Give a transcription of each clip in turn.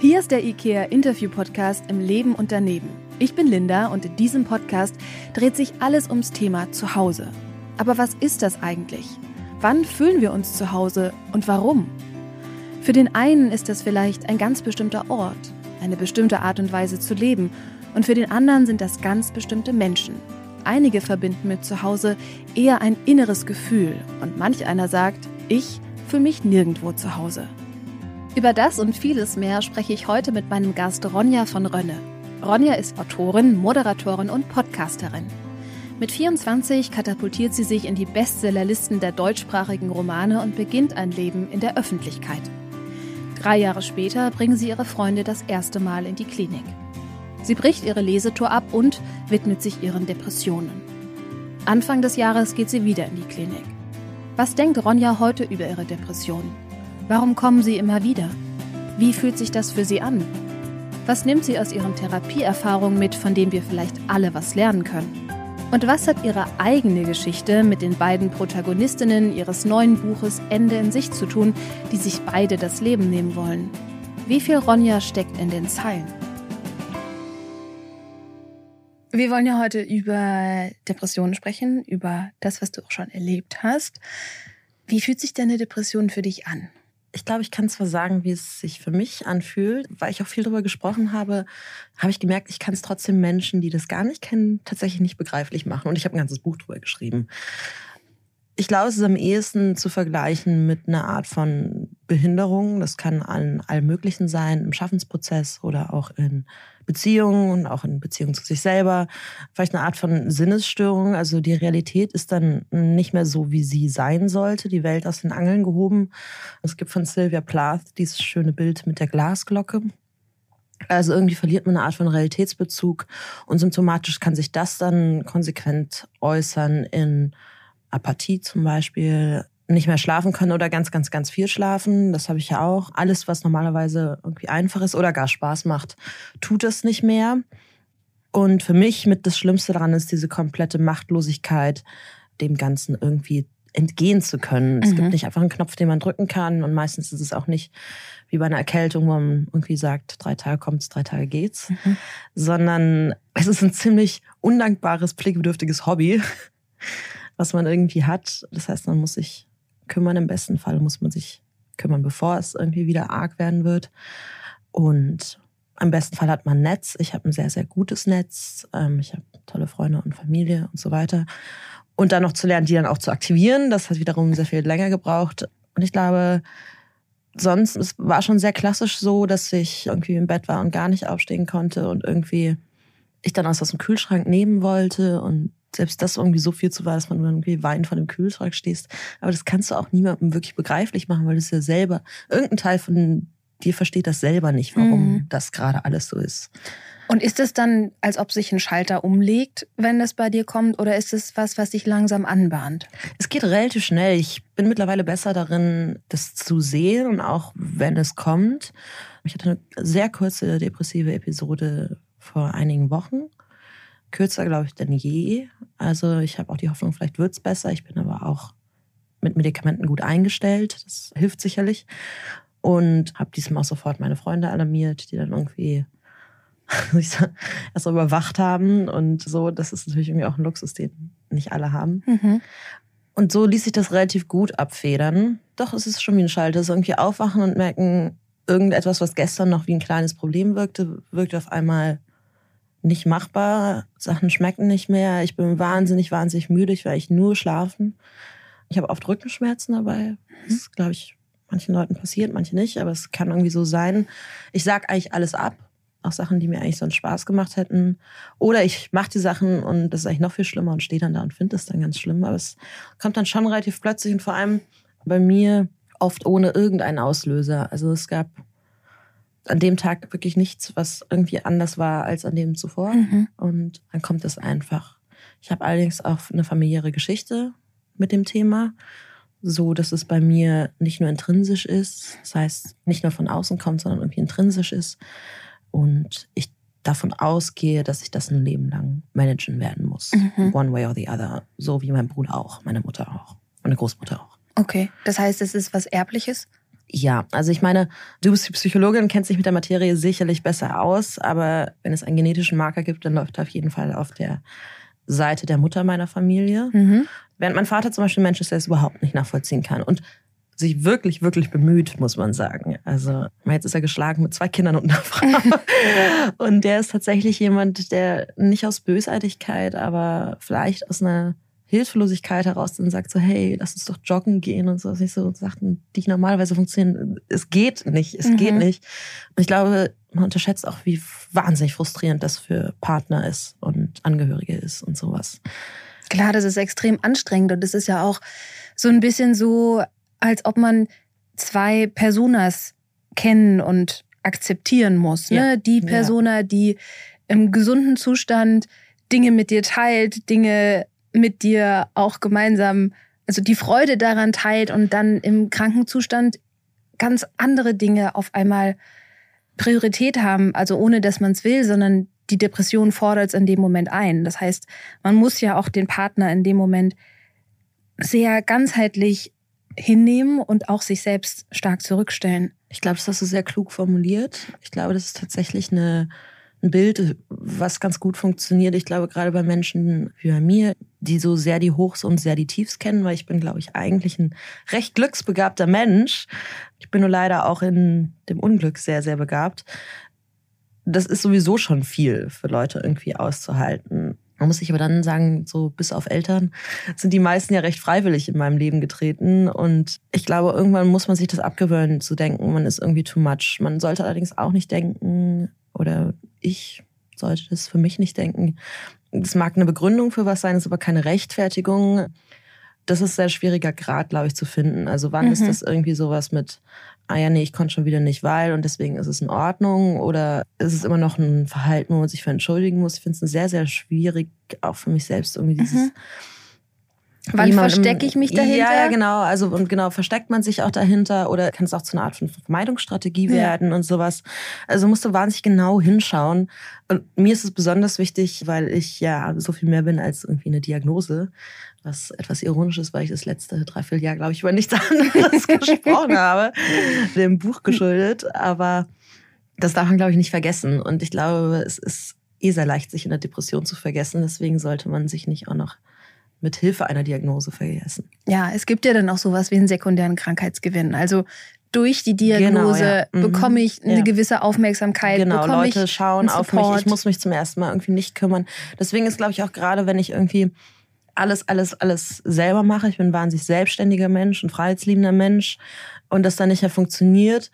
Hier ist der IKEA Interview Podcast im Leben und daneben. Ich bin Linda und in diesem Podcast dreht sich alles ums Thema Zuhause. Aber was ist das eigentlich? Wann fühlen wir uns zu Hause und warum? Für den einen ist das vielleicht ein ganz bestimmter Ort, eine bestimmte Art und Weise zu leben und für den anderen sind das ganz bestimmte Menschen. Einige verbinden mit Zuhause eher ein inneres Gefühl und manch einer sagt, ich fühle mich nirgendwo zu Hause. Über das und vieles mehr spreche ich heute mit meinem Gast Ronja von Rönne. Ronja ist Autorin, Moderatorin und Podcasterin. Mit 24 katapultiert sie sich in die Bestsellerlisten der deutschsprachigen Romane und beginnt ein Leben in der Öffentlichkeit. Drei Jahre später bringen sie ihre Freunde das erste Mal in die Klinik. Sie bricht ihre Lesetour ab und widmet sich ihren Depressionen. Anfang des Jahres geht sie wieder in die Klinik. Was denkt Ronja heute über ihre Depression? Warum kommen sie immer wieder? Wie fühlt sich das für sie an? Was nimmt sie aus ihren Therapieerfahrungen mit, von denen wir vielleicht alle was lernen können? Und was hat ihre eigene Geschichte mit den beiden Protagonistinnen ihres neuen Buches Ende in sich zu tun, die sich beide das Leben nehmen wollen? Wie viel Ronja steckt in den Zeilen? Wir wollen ja heute über Depressionen sprechen, über das, was du auch schon erlebt hast. Wie fühlt sich deine Depression für dich an? Ich glaube, ich kann zwar sagen, wie es sich für mich anfühlt, weil ich auch viel darüber gesprochen habe, habe ich gemerkt, ich kann es trotzdem Menschen, die das gar nicht kennen, tatsächlich nicht begreiflich machen. Und ich habe ein ganzes Buch darüber geschrieben. Ich glaube, es ist am ehesten zu vergleichen mit einer Art von Behinderung. Das kann an allem Möglichen sein, im Schaffensprozess oder auch in Beziehungen und auch in Beziehung zu sich selber. Vielleicht eine Art von Sinnesstörung. Also die Realität ist dann nicht mehr so, wie sie sein sollte. Die Welt aus den Angeln gehoben. Es gibt von Sylvia Plath dieses schöne Bild mit der Glasglocke. Also irgendwie verliert man eine Art von Realitätsbezug und symptomatisch kann sich das dann konsequent äußern in Apathie zum Beispiel, nicht mehr schlafen können oder ganz, ganz, ganz viel schlafen. Das habe ich ja auch. Alles, was normalerweise irgendwie einfach ist oder gar Spaß macht, tut es nicht mehr. Und für mich mit das Schlimmste daran ist diese komplette Machtlosigkeit, dem Ganzen irgendwie entgehen zu können. Es gibt mhm. nicht einfach einen Knopf, den man drücken kann. Und meistens ist es auch nicht wie bei einer Erkältung, wo man irgendwie sagt, drei Tage kommt's, drei Tage geht's. Mhm. Sondern es ist ein ziemlich undankbares, pflegebedürftiges Hobby, was man irgendwie hat. Das heißt, man muss sich kümmern. Im besten Fall muss man sich kümmern, bevor es irgendwie wieder arg werden wird. Und im besten Fall hat man ein Netz. Ich habe ein sehr, sehr gutes Netz. Ähm, ich habe tolle Freunde und Familie und so weiter. Und dann noch zu lernen, die dann auch zu aktivieren, das hat wiederum sehr viel länger gebraucht. Und ich glaube, sonst, es war schon sehr klassisch so, dass ich irgendwie im Bett war und gar nicht aufstehen konnte und irgendwie ich dann aus dem Kühlschrank nehmen wollte und selbst das irgendwie so viel zu war, dass man irgendwie weinend vor dem Kühlschrank stehst. Aber das kannst du auch niemandem wirklich begreiflich machen, weil du es ja selber, irgendein Teil von dir versteht das selber nicht, warum mhm. das gerade alles so ist. Und ist es dann, als ob sich ein Schalter umlegt, wenn das bei dir kommt, oder ist es was, was sich langsam anbahnt? Es geht relativ schnell. Ich bin mittlerweile besser darin, das zu sehen und auch wenn es kommt. Ich hatte eine sehr kurze depressive Episode vor einigen Wochen kürzer, glaube ich, denn je. Also ich habe auch die Hoffnung, vielleicht wird es besser. Ich bin aber auch mit Medikamenten gut eingestellt. Das hilft sicherlich. Und habe diesmal auch sofort meine Freunde alarmiert, die dann irgendwie erst überwacht haben. Und so, das ist natürlich irgendwie auch ein Luxus, den nicht alle haben. Mhm. Und so ließ sich das relativ gut abfedern. Doch, es ist schon wie ein Schalter. So irgendwie aufwachen und merken, irgendetwas, was gestern noch wie ein kleines Problem wirkte, wirkt auf einmal nicht machbar. Sachen schmecken nicht mehr. Ich bin wahnsinnig, wahnsinnig müde. Ich will nur schlafen. Ich habe oft Rückenschmerzen dabei. Das ist, glaube ich, manchen Leuten passiert, manche nicht, aber es kann irgendwie so sein. Ich sag eigentlich alles ab. Auch Sachen, die mir eigentlich sonst Spaß gemacht hätten. Oder ich mache die Sachen und das ist eigentlich noch viel schlimmer und stehe dann da und finde es dann ganz schlimm. Aber es kommt dann schon relativ plötzlich und vor allem bei mir oft ohne irgendeinen Auslöser. Also es gab an dem Tag wirklich nichts, was irgendwie anders war als an dem zuvor. Mhm. Und dann kommt es einfach. Ich habe allerdings auch eine familiäre Geschichte mit dem Thema, so dass es bei mir nicht nur intrinsisch ist, das heißt nicht nur von außen kommt, sondern irgendwie intrinsisch ist. Und ich davon ausgehe, dass ich das ein Leben lang managen werden muss. Mhm. One way or the other. So wie mein Bruder auch, meine Mutter auch, meine Großmutter auch. Okay, das heißt, es ist was Erbliches? Ja, also ich meine, du bist die Psychologin, kennst dich mit der Materie sicherlich besser aus, aber wenn es einen genetischen Marker gibt, dann läuft er auf jeden Fall auf der Seite der Mutter meiner Familie. Mhm. Während mein Vater zum Beispiel Mensch ist, der es überhaupt nicht nachvollziehen kann. Und sich wirklich, wirklich bemüht, muss man sagen. Also jetzt ist er geschlagen mit zwei Kindern und einer Frau. und der ist tatsächlich jemand, der nicht aus Bösartigkeit, aber vielleicht aus einer Hilflosigkeit heraus dann sagt so, hey, lass uns doch joggen gehen und so. Was ich so Sachen, die normalerweise funktionieren, es geht nicht, es mhm. geht nicht. Und ich glaube, man unterschätzt auch, wie wahnsinnig frustrierend das für Partner ist und Angehörige ist und sowas. Klar, das ist extrem anstrengend und es ist ja auch so ein bisschen so, als ob man zwei Personas kennen und akzeptieren muss. Ne? Ja. Die Persona, die im gesunden Zustand Dinge mit dir teilt, Dinge mit dir auch gemeinsam, also die Freude daran teilt und dann im Krankenzustand ganz andere Dinge auf einmal Priorität haben, also ohne dass man es will, sondern die Depression fordert es in dem Moment ein. Das heißt, man muss ja auch den Partner in dem Moment sehr ganzheitlich hinnehmen und auch sich selbst stark zurückstellen. Ich glaube, das hast du sehr klug formuliert. Ich glaube, das ist tatsächlich eine, ein Bild, was ganz gut funktioniert. Ich glaube, gerade bei Menschen wie bei mir, die so sehr die Hochs und sehr die Tiefs kennen, weil ich bin, glaube ich, eigentlich ein recht glücksbegabter Mensch. Ich bin nur leider auch in dem Unglück sehr, sehr begabt. Das ist sowieso schon viel für Leute irgendwie auszuhalten. Man muss sich aber dann sagen, so bis auf Eltern sind die meisten ja recht freiwillig in meinem Leben getreten. Und ich glaube, irgendwann muss man sich das abgewöhnen, zu denken, man ist irgendwie too much. Man sollte allerdings auch nicht denken, oder ich sollte das für mich nicht denken. Es mag eine Begründung für was sein, ist aber keine Rechtfertigung. Das ist sehr schwieriger Grad, glaube ich, zu finden. Also wann mhm. ist das irgendwie sowas mit, ah ja, nee, ich konnte schon wieder nicht, weil und deswegen ist es in Ordnung oder ist es immer noch ein Verhalten, wo man sich für entschuldigen muss. Ich finde es sehr, sehr schwierig, auch für mich selbst irgendwie dieses. Mhm. Wann verstecke ich mich dahinter? Ja, ja, genau. Also und genau, versteckt man sich auch dahinter oder kann es auch zu einer Art von Vermeidungsstrategie werden ja. und sowas. Also musst du wahnsinnig genau hinschauen. Und mir ist es besonders wichtig, weil ich ja so viel mehr bin als irgendwie eine Diagnose was etwas ironisch ist, weil ich das letzte Dreivierteljahr, glaube ich, über nichts anderes gesprochen habe, dem Buch geschuldet. Aber das darf man, glaube ich, nicht vergessen. Und ich glaube, es ist eh sehr leicht, sich in der Depression zu vergessen. Deswegen sollte man sich nicht auch noch mit Hilfe einer Diagnose vergessen. Ja, es gibt ja dann auch sowas wie einen sekundären Krankheitsgewinn. Also durch die Diagnose genau, ja. mhm. bekomme ich eine ja. gewisse Aufmerksamkeit. Genau, Leute schauen auf mich. Ich muss mich zum ersten Mal irgendwie nicht kümmern. Deswegen ist, glaube ich, auch gerade, wenn ich irgendwie alles, alles, alles selber mache. Ich bin ein wahnsinnig selbstständiger Mensch, ein freiheitsliebender Mensch. Und das dann nicht mehr funktioniert,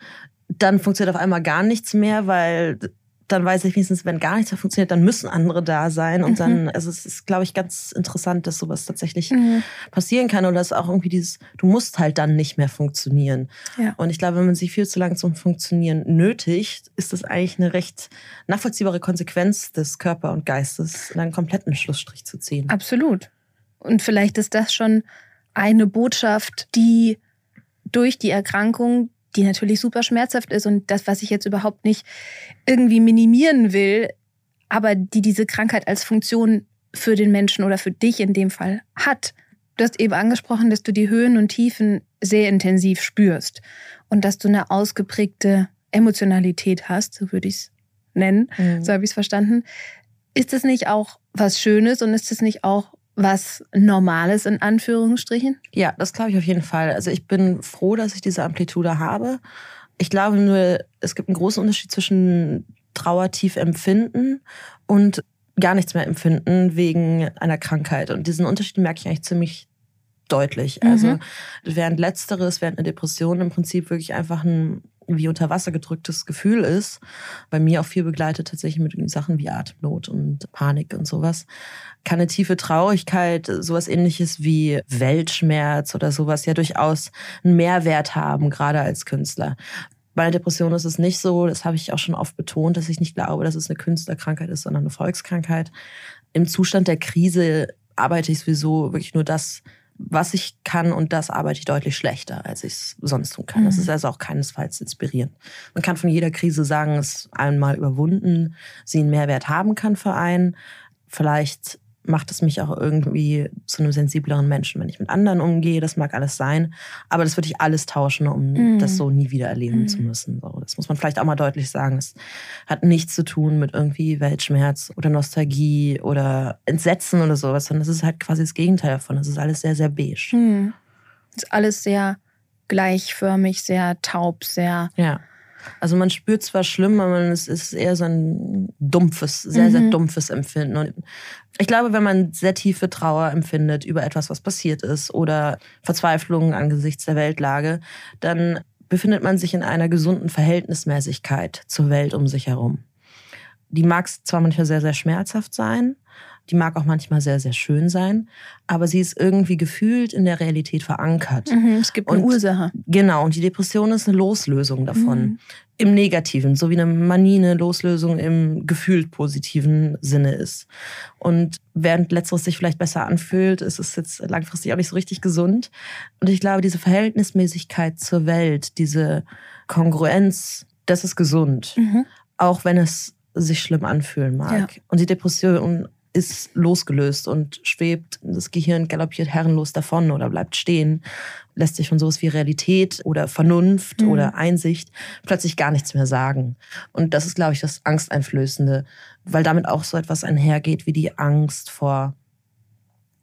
dann funktioniert auf einmal gar nichts mehr, weil dann weiß ich wenigstens, wenn gar nichts mehr funktioniert, dann müssen andere da sein. Und mhm. dann, also es ist, glaube ich, ganz interessant, dass sowas tatsächlich mhm. passieren kann. Oder dass auch irgendwie dieses, du musst halt dann nicht mehr funktionieren. Ja. Und ich glaube, wenn man sich viel zu lange zum Funktionieren nötigt, ist das eigentlich eine recht nachvollziehbare Konsequenz des Körper und Geistes, einen kompletten Schlussstrich zu ziehen. Absolut. Und vielleicht ist das schon eine Botschaft, die durch die Erkrankung, die natürlich super schmerzhaft ist und das, was ich jetzt überhaupt nicht irgendwie minimieren will, aber die diese Krankheit als Funktion für den Menschen oder für dich in dem Fall hat. Du hast eben angesprochen, dass du die Höhen und Tiefen sehr intensiv spürst und dass du eine ausgeprägte Emotionalität hast, so würde ich es nennen, mhm. so habe ich es verstanden. Ist das nicht auch was Schönes und ist es nicht auch was Normales in Anführungsstrichen? Ja, das glaube ich auf jeden Fall. Also ich bin froh, dass ich diese Amplitude habe. Ich glaube nur, es gibt einen großen Unterschied zwischen Trauertief empfinden und gar nichts mehr empfinden wegen einer Krankheit. Und diesen Unterschied merke ich eigentlich ziemlich deutlich. Mhm. Also während letzteres, während eine Depression im Prinzip wirklich einfach ein wie unter Wasser gedrücktes Gefühl ist. Bei mir auch viel begleitet tatsächlich mit Sachen wie Atemnot und Panik und sowas. Kann eine tiefe Traurigkeit, sowas ähnliches wie Weltschmerz oder sowas ja durchaus einen Mehrwert haben, gerade als Künstler. Bei einer Depression ist es nicht so, das habe ich auch schon oft betont, dass ich nicht glaube, dass es eine Künstlerkrankheit ist, sondern eine Volkskrankheit. Im Zustand der Krise arbeite ich sowieso wirklich nur das was ich kann und das arbeite ich deutlich schlechter, als ich es sonst tun kann. Mhm. Das ist also auch keinesfalls inspirierend. Man kann von jeder Krise sagen, es einmal überwunden, sie einen Mehrwert haben kann für einen. Vielleicht macht es mich auch irgendwie zu einem sensibleren Menschen, wenn ich mit anderen umgehe. Das mag alles sein. Aber das würde ich alles tauschen, um mm. das so nie wieder erleben mm. zu müssen. So, das muss man vielleicht auch mal deutlich sagen. Es hat nichts zu tun mit irgendwie Weltschmerz oder Nostalgie oder Entsetzen oder sowas, sondern es ist halt quasi das Gegenteil davon. Es ist alles sehr, sehr beige. Mm. Es ist alles sehr gleichförmig, sehr taub, sehr. Ja. Also man spürt zwar schlimm, aber es ist eher so ein dumpfes, sehr, mhm. sehr dumpfes Empfinden. Und ich glaube, wenn man sehr tiefe Trauer empfindet über etwas, was passiert ist oder Verzweiflung angesichts der Weltlage, dann befindet man sich in einer gesunden Verhältnismäßigkeit zur Welt um sich herum. Die mag zwar manchmal sehr, sehr schmerzhaft sein, die mag auch manchmal sehr, sehr schön sein, aber sie ist irgendwie gefühlt in der Realität verankert. Mhm, es gibt eine und, Ursache. Genau, und die Depression ist eine Loslösung davon. Mhm. Im Negativen, so wie eine Manie eine Loslösung im gefühlt positiven Sinne ist. Und während letzteres sich vielleicht besser anfühlt, ist es jetzt langfristig auch nicht so richtig gesund. Und ich glaube, diese Verhältnismäßigkeit zur Welt, diese Kongruenz, das ist gesund. Mhm. Auch wenn es sich schlimm anfühlen mag. Ja. Und die Depression ist losgelöst und schwebt, das Gehirn galoppiert herrenlos davon oder bleibt stehen, lässt sich von sowas wie Realität oder Vernunft mhm. oder Einsicht plötzlich gar nichts mehr sagen. Und das ist, glaube ich, das Angsteinflößende, weil damit auch so etwas einhergeht wie die Angst vor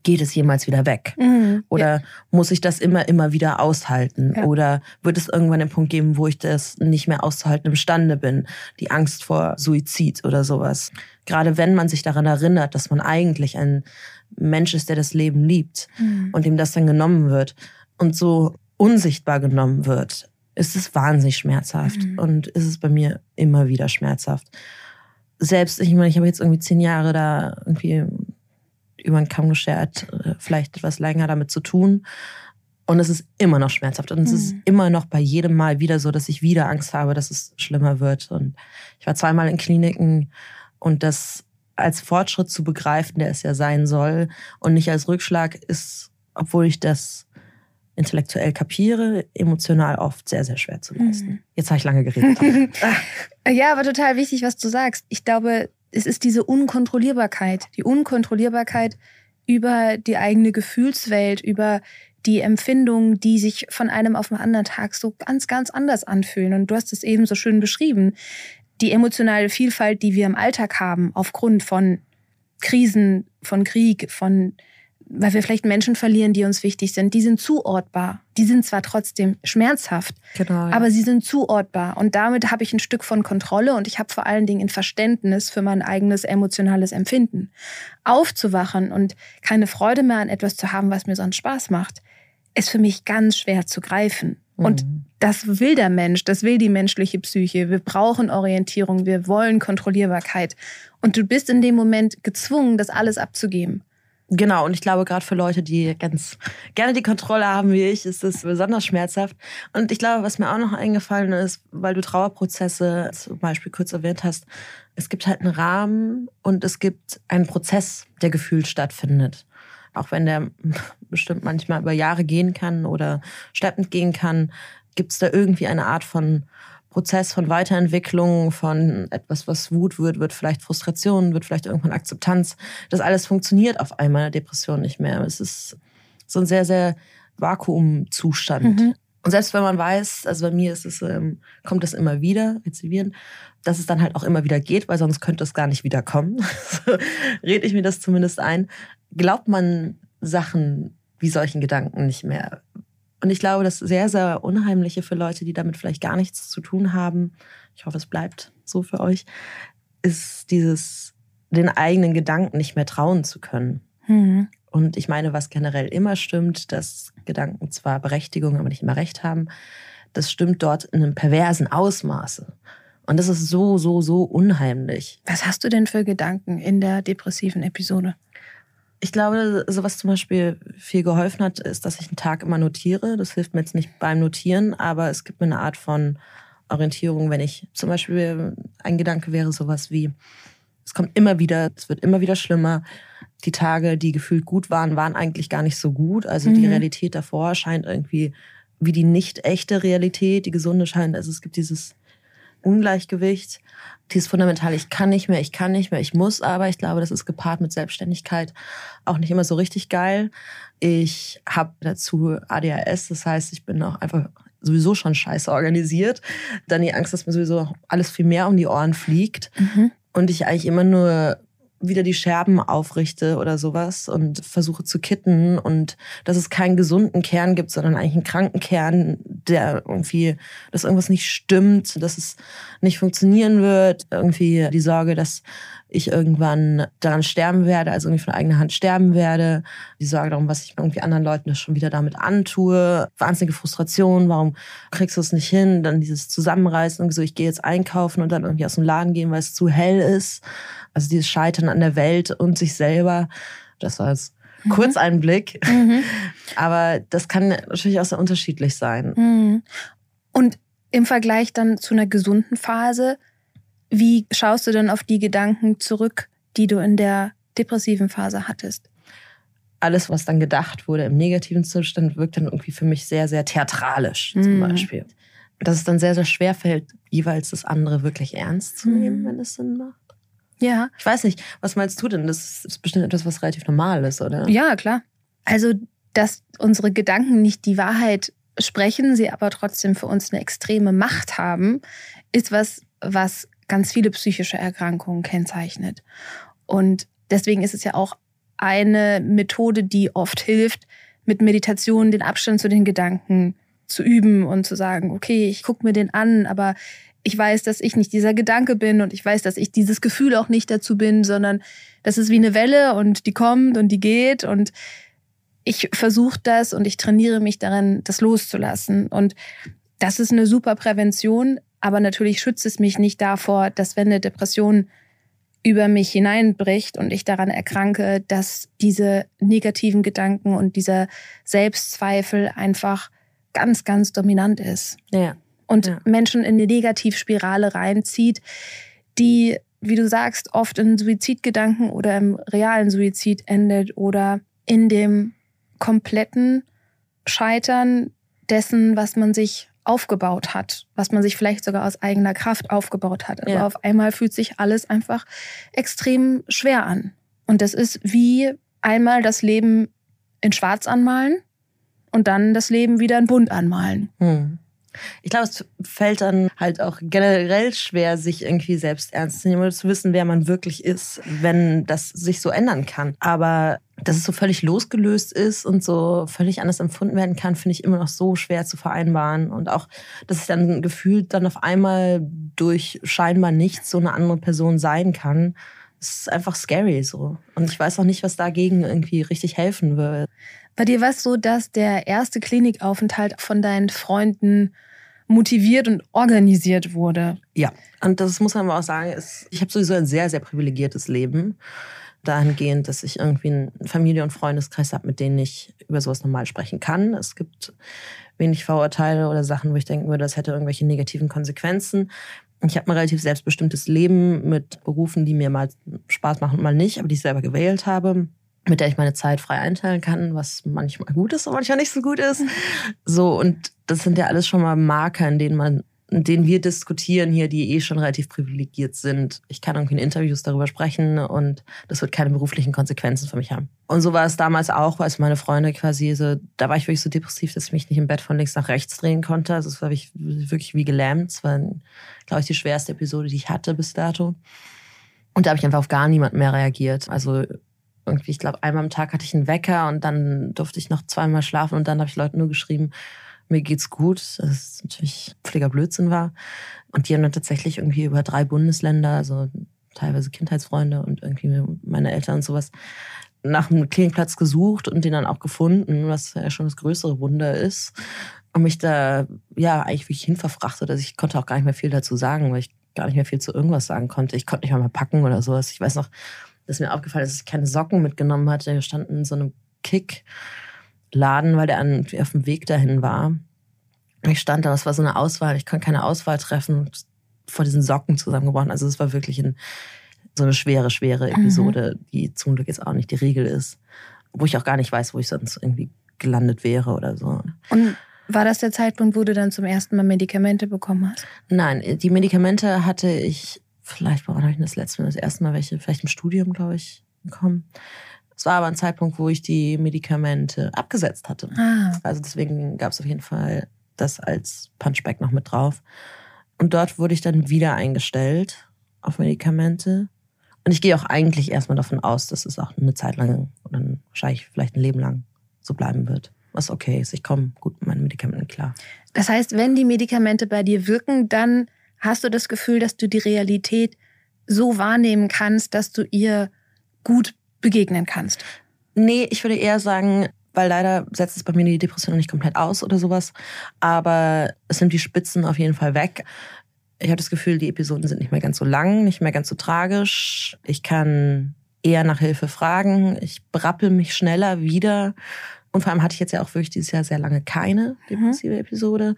geht es jemals wieder weg? Mhm. Oder ja. muss ich das immer, immer wieder aushalten? Ja. Oder wird es irgendwann den Punkt geben, wo ich das nicht mehr auszuhalten imstande bin? Die Angst vor Suizid oder sowas. Gerade wenn man sich daran erinnert, dass man eigentlich ein Mensch ist, der das Leben liebt mhm. und ihm das dann genommen wird und so unsichtbar genommen wird, ist es wahnsinnig schmerzhaft mhm. und ist es bei mir immer wieder schmerzhaft. Selbst, ich meine, ich habe jetzt irgendwie zehn Jahre da irgendwie über den Kamm geschert, äh, vielleicht etwas länger damit zu tun. Und es ist immer noch schmerzhaft. Und es mhm. ist immer noch bei jedem Mal wieder so, dass ich wieder Angst habe, dass es schlimmer wird. Und ich war zweimal in Kliniken und das als Fortschritt zu begreifen, der es ja sein soll und nicht als Rückschlag ist, obwohl ich das intellektuell kapiere, emotional oft sehr, sehr schwer zu leisten. Mhm. Jetzt habe ich lange geredet. ja, aber total wichtig, was du sagst. Ich glaube, es ist diese Unkontrollierbarkeit, die Unkontrollierbarkeit über die eigene Gefühlswelt, über die Empfindungen, die sich von einem auf den anderen Tag so ganz, ganz anders anfühlen. Und du hast es eben so schön beschrieben. Die emotionale Vielfalt, die wir im Alltag haben, aufgrund von Krisen, von Krieg, von weil wir vielleicht Menschen verlieren, die uns wichtig sind, die sind zuortbar. Die sind zwar trotzdem schmerzhaft, genau, ja. aber sie sind zuortbar. Und damit habe ich ein Stück von Kontrolle und ich habe vor allen Dingen ein Verständnis für mein eigenes emotionales Empfinden. Aufzuwachen und keine Freude mehr an etwas zu haben, was mir sonst Spaß macht, ist für mich ganz schwer zu greifen. Mhm. Und das will der Mensch, das will die menschliche Psyche. Wir brauchen Orientierung, wir wollen Kontrollierbarkeit. Und du bist in dem Moment gezwungen, das alles abzugeben. Genau, und ich glaube, gerade für Leute, die ganz gerne die Kontrolle haben wie ich, ist es besonders schmerzhaft. Und ich glaube, was mir auch noch eingefallen ist, weil du Trauerprozesse zum Beispiel kurz erwähnt hast, es gibt halt einen Rahmen und es gibt einen Prozess, der gefühlt stattfindet. Auch wenn der bestimmt manchmal über Jahre gehen kann oder schleppend gehen kann, gibt es da irgendwie eine Art von Prozess von Weiterentwicklung, von etwas, was Wut wird, wird vielleicht Frustration, wird vielleicht irgendwann Akzeptanz. Das alles funktioniert auf einmal in der Depression nicht mehr. Es ist so ein sehr, sehr Vakuumzustand. Mhm. Und selbst wenn man weiß, also bei mir ist es, ähm, kommt das immer wieder, rezivieren, dass es dann halt auch immer wieder geht, weil sonst könnte es gar nicht wiederkommen. so rede ich mir das zumindest ein. Glaubt man Sachen wie solchen Gedanken nicht mehr? Und ich glaube, das sehr, sehr Unheimliche für Leute, die damit vielleicht gar nichts zu tun haben, ich hoffe, es bleibt so für euch, ist dieses, den eigenen Gedanken nicht mehr trauen zu können. Mhm. Und ich meine, was generell immer stimmt, dass Gedanken zwar Berechtigung, aber nicht immer Recht haben, das stimmt dort in einem perversen Ausmaße. Und das ist so, so, so unheimlich. Was hast du denn für Gedanken in der depressiven Episode? Ich glaube, so was zum Beispiel viel geholfen hat, ist, dass ich einen Tag immer notiere. Das hilft mir jetzt nicht beim Notieren, aber es gibt mir eine Art von Orientierung, wenn ich zum Beispiel ein Gedanke wäre sowas wie, es kommt immer wieder, es wird immer wieder schlimmer. Die Tage, die gefühlt gut waren, waren eigentlich gar nicht so gut. Also mhm. die Realität davor scheint irgendwie wie die nicht echte Realität, die gesunde scheint. Also es gibt dieses Ungleichgewicht, dieses fundamentale, ich kann nicht mehr, ich kann nicht mehr, ich muss aber. Ich glaube, das ist gepaart mit Selbstständigkeit auch nicht immer so richtig geil. Ich habe dazu ADHS, das heißt, ich bin auch einfach sowieso schon scheiße organisiert. Dann die Angst, dass mir sowieso alles viel mehr um die Ohren fliegt. Mhm. Und ich eigentlich immer nur wieder die Scherben aufrichte oder sowas und versuche zu kitten und dass es keinen gesunden Kern gibt, sondern eigentlich einen kranken Kern, der irgendwie, dass irgendwas nicht stimmt, dass es nicht funktionieren wird. Irgendwie die Sorge, dass ich irgendwann daran sterben werde, also irgendwie von eigener Hand sterben werde. Die Sorge darum, was ich irgendwie anderen Leuten das schon wieder damit antue. Wahnsinnige Frustration, warum kriegst du es nicht hin? Dann dieses Zusammenreißen, irgendwie so, ich gehe jetzt einkaufen und dann irgendwie aus dem Laden gehen, weil es zu hell ist. Also dieses Scheitern an der Welt und sich selber. Das war jetzt mhm. Kurzeinblick. Mhm. Aber das kann natürlich auch sehr unterschiedlich sein. Mhm. Und im Vergleich dann zu einer gesunden Phase, wie schaust du denn auf die Gedanken zurück, die du in der depressiven Phase hattest? Alles, was dann gedacht wurde im negativen Zustand, wirkt dann irgendwie für mich sehr, sehr theatralisch zum mhm. Beispiel. Dass es dann sehr, sehr schwer fällt, jeweils das andere wirklich ernst zu nehmen, mhm. wenn es Sinn macht. Ja. Ich weiß nicht, was meinst du denn? Das ist bestimmt etwas, was relativ normal ist, oder? Ja, klar. Also, dass unsere Gedanken nicht die Wahrheit sprechen, sie aber trotzdem für uns eine extreme Macht haben, ist was, was ganz viele psychische Erkrankungen kennzeichnet. Und deswegen ist es ja auch eine Methode, die oft hilft, mit Meditation den Abstand zu den Gedanken zu üben und zu sagen, okay, ich gucke mir den an, aber ich weiß, dass ich nicht dieser Gedanke bin und ich weiß, dass ich dieses Gefühl auch nicht dazu bin, sondern das ist wie eine Welle und die kommt und die geht und ich versuche das und ich trainiere mich darin, das loszulassen. Und das ist eine super Prävention, aber natürlich schützt es mich nicht davor, dass wenn eine Depression über mich hineinbricht und ich daran erkranke, dass diese negativen Gedanken und dieser Selbstzweifel einfach ganz, ganz dominant ist. Ja. Und ja. Menschen in eine Negativspirale reinzieht, die, wie du sagst, oft in Suizidgedanken oder im realen Suizid endet oder in dem kompletten Scheitern dessen, was man sich aufgebaut hat, was man sich vielleicht sogar aus eigener Kraft aufgebaut hat. Aber ja. auf einmal fühlt sich alles einfach extrem schwer an. Und das ist wie einmal das Leben in Schwarz anmalen und dann das Leben wieder in Bunt anmalen. Hm. Ich glaube, es fällt dann halt auch generell schwer, sich irgendwie selbst ernst zu nehmen oder zu wissen, wer man wirklich ist, wenn das sich so ändern kann. Aber dass es so völlig losgelöst ist und so völlig anders empfunden werden kann, finde ich immer noch so schwer zu vereinbaren. Und auch, dass ich dann gefühlt dann auf einmal durch scheinbar nichts so eine andere Person sein kann, ist einfach scary so. Und ich weiß auch nicht, was dagegen irgendwie richtig helfen wird. Bei dir war es so, dass der erste Klinikaufenthalt von deinen Freunden motiviert und organisiert wurde. Ja, und das muss man aber auch sagen, ist, ich habe sowieso ein sehr, sehr privilegiertes Leben. Dahingehend, dass ich irgendwie einen Familie- und Freundeskreis habe, mit denen ich über sowas normal sprechen kann. Es gibt wenig Vorurteile oder Sachen, wo ich denken würde, das hätte irgendwelche negativen Konsequenzen. Ich habe ein relativ selbstbestimmtes Leben mit Berufen, die mir mal Spaß machen und mal nicht, aber die ich selber gewählt habe mit der ich meine Zeit frei einteilen kann, was manchmal gut ist und manchmal nicht so gut ist. So, und das sind ja alles schon mal Marker, in denen man, denen wir diskutieren hier, die eh schon relativ privilegiert sind. Ich kann irgendwie in Interviews darüber sprechen und das wird keine beruflichen Konsequenzen für mich haben. Und so war es damals auch, als meine Freunde quasi so, da war ich wirklich so depressiv, dass ich mich nicht im Bett von links nach rechts drehen konnte. Also es war wirklich, wirklich wie gelähmt. Es war, glaube ich, die schwerste Episode, die ich hatte bis dato. Und da habe ich einfach auf gar niemanden mehr reagiert. Also irgendwie, ich glaube, einmal am Tag hatte ich einen Wecker und dann durfte ich noch zweimal schlafen und dann habe ich Leuten nur geschrieben, mir geht's gut, das natürlich völliger Blödsinn war. Und die haben dann tatsächlich irgendwie über drei Bundesländer, also teilweise Kindheitsfreunde und irgendwie meine Eltern und sowas, nach einem Klinikplatz gesucht und den dann auch gefunden, was ja schon das größere Wunder ist. Und mich da, ja, eigentlich wirklich hinverfrachtet. Also ich konnte auch gar nicht mehr viel dazu sagen, weil ich gar nicht mehr viel zu irgendwas sagen konnte. Ich konnte nicht mal, mal packen oder sowas. Ich weiß noch, dass mir aufgefallen ist, dass ich keine Socken mitgenommen hatte. Wir standen in so einem Kick-Laden, weil der auf dem Weg dahin war. Ich stand da, das war so eine Auswahl, ich konnte keine Auswahl treffen, vor diesen Socken zusammengebrochen. Also es war wirklich ein, so eine schwere, schwere mhm. Episode, mhm. die zum Glück jetzt auch nicht die Regel ist. Wo ich auch gar nicht weiß, wo ich sonst irgendwie gelandet wäre oder so. Und War das der Zeitpunkt, wo du dann zum ersten Mal Medikamente bekommen hast? Nein, die Medikamente hatte ich, vielleicht, wann habe ich das letzte Mal, das erste Mal welche, vielleicht im Studium, glaube ich, bekommen. Es war aber ein Zeitpunkt, wo ich die Medikamente abgesetzt hatte. Ah. Also deswegen gab es auf jeden Fall das als Punchback noch mit drauf. Und dort wurde ich dann wieder eingestellt auf Medikamente. Und ich gehe auch eigentlich erstmal davon aus, dass es auch eine Zeit lang oder wahrscheinlich vielleicht ein Leben lang so bleiben wird. Was okay ist. Ich komme gut mit meinen Medikamenten klar. Das heißt, wenn die Medikamente bei dir wirken, dann hast du das Gefühl, dass du die Realität so wahrnehmen kannst, dass du ihr gut begegnen kannst. Nee, ich würde eher sagen, weil leider setzt es bei mir die Depression noch nicht komplett aus oder sowas. Aber es nimmt die Spitzen auf jeden Fall weg. Ich habe das Gefühl, die Episoden sind nicht mehr ganz so lang, nicht mehr ganz so tragisch. Ich kann eher nach Hilfe fragen. Ich brappel mich schneller wieder. Und vor allem hatte ich jetzt ja auch wirklich dieses Jahr sehr lange keine depressive Episode.